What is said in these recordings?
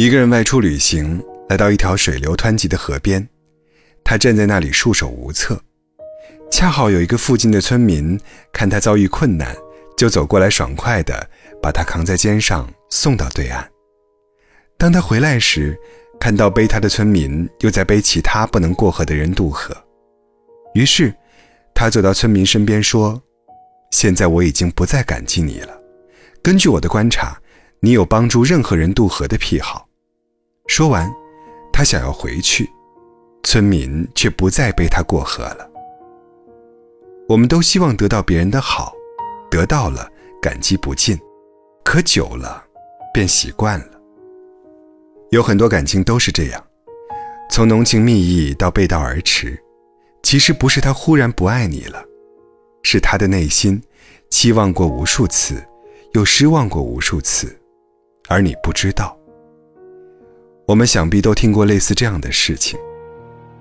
一个人外出旅行，来到一条水流湍急的河边，他站在那里束手无策。恰好有一个附近的村民看他遭遇困难，就走过来，爽快地把他扛在肩上送到对岸。当他回来时，看到背他的村民又在背其他不能过河的人渡河，于是他走到村民身边说：“现在我已经不再感激你了。根据我的观察，你有帮助任何人渡河的癖好。”说完，他想要回去，村民却不再背他过河了。我们都希望得到别人的好，得到了感激不尽，可久了，便习惯了。有很多感情都是这样，从浓情蜜意到背道而驰，其实不是他忽然不爱你了，是他的内心期望过无数次，又失望过无数次，而你不知道。我们想必都听过类似这样的事情：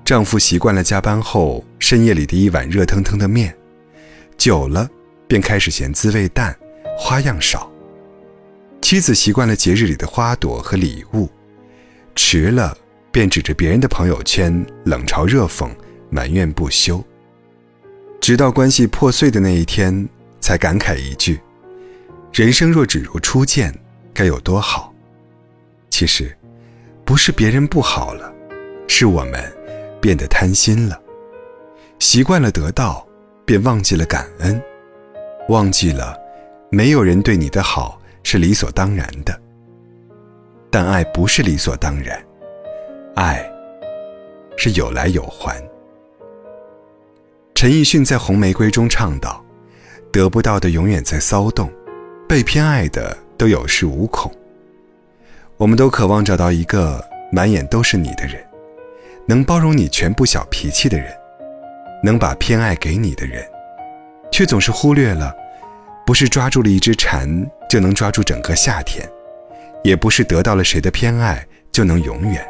丈夫习惯了加班后深夜里的一碗热腾腾的面，久了便开始嫌滋味淡，花样少；妻子习惯了节日里的花朵和礼物，迟了便指着别人的朋友圈冷嘲热讽，埋怨不休。直到关系破碎的那一天，才感慨一句：“人生若只如初见，该有多好。”其实。不是别人不好了，是我们变得贪心了，习惯了得到，便忘记了感恩，忘记了没有人对你的好是理所当然的。但爱不是理所当然，爱是有来有还。陈奕迅在《红玫瑰》中唱道：“得不到的永远在骚动，被偏爱的都有恃无恐。”我们都渴望找到一个满眼都是你的人，能包容你全部小脾气的人，能把偏爱给你的人，却总是忽略了，不是抓住了一只蝉就能抓住整个夏天，也不是得到了谁的偏爱就能永远。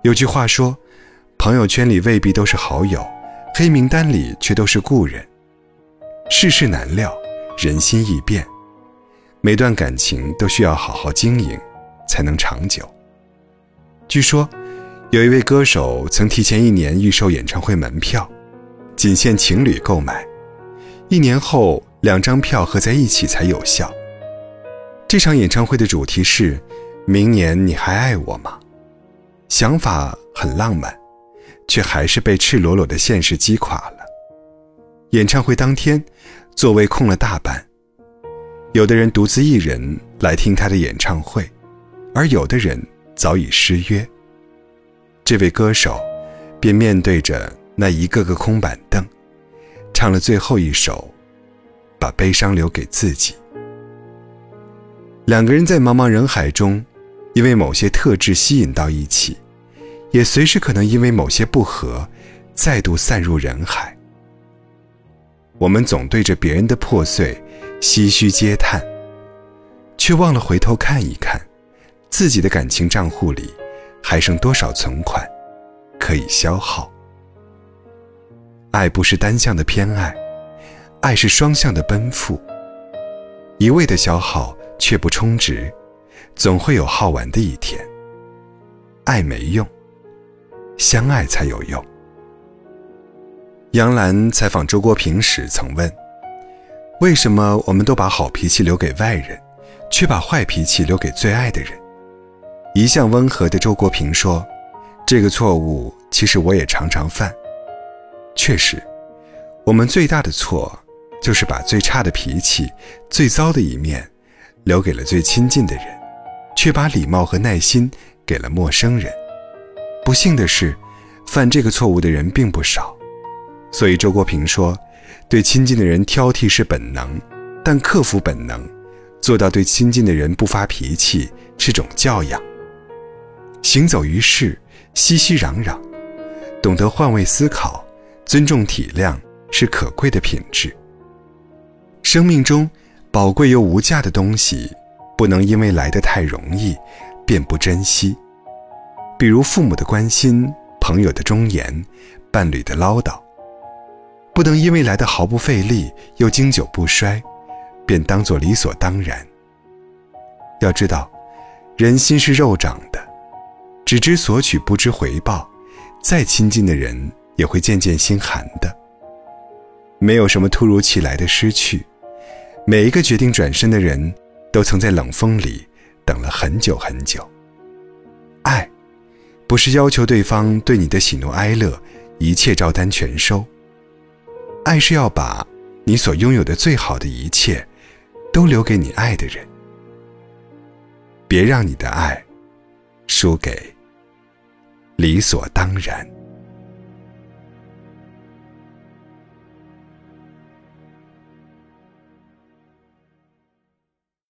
有句话说，朋友圈里未必都是好友，黑名单里却都是故人。世事难料，人心易变，每段感情都需要好好经营。才能长久。据说，有一位歌手曾提前一年预售演唱会门票，仅限情侣购买。一年后，两张票合在一起才有效。这场演唱会的主题是“明年你还爱我吗？”想法很浪漫，却还是被赤裸裸的现实击垮了。演唱会当天，座位空了大半，有的人独自一人来听他的演唱会。而有的人早已失约，这位歌手便面对着那一个个空板凳，唱了最后一首，把悲伤留给自己。两个人在茫茫人海中，因为某些特质吸引到一起，也随时可能因为某些不和，再度散入人海。我们总对着别人的破碎唏嘘嗟叹，却忘了回头看一看。自己的感情账户里还剩多少存款可以消耗？爱不是单向的偏爱，爱是双向的奔赴。一味的消耗却不充值，总会有耗完的一天。爱没用，相爱才有用。杨澜采访周国平时曾问：“为什么我们都把好脾气留给外人，却把坏脾气留给最爱的人？”一向温和的周国平说：“这个错误其实我也常常犯。确实，我们最大的错就是把最差的脾气、最糟的一面留给了最亲近的人，却把礼貌和耐心给了陌生人。不幸的是，犯这个错误的人并不少。所以周国平说，对亲近的人挑剔是本能，但克服本能，做到对亲近的人不发脾气是种教养。”行走于世，熙熙攘攘，懂得换位思考，尊重体谅是可贵的品质。生命中宝贵又无价的东西，不能因为来得太容易，便不珍惜。比如父母的关心、朋友的忠言、伴侣的唠叨，不能因为来得毫不费力又经久不衰，便当作理所当然。要知道。人心是肉长，只知索取不知回报，再亲近的人也会渐渐心寒的。没有什么突如其来的失去，每一个决定转身的人，都曾在冷风里等了很久很久。爱，不是要求对方对你的喜怒哀乐一切照单全收，爱是要把你所拥有的最好的一切，都留给你爱的人。别让你的爱输给理所当然。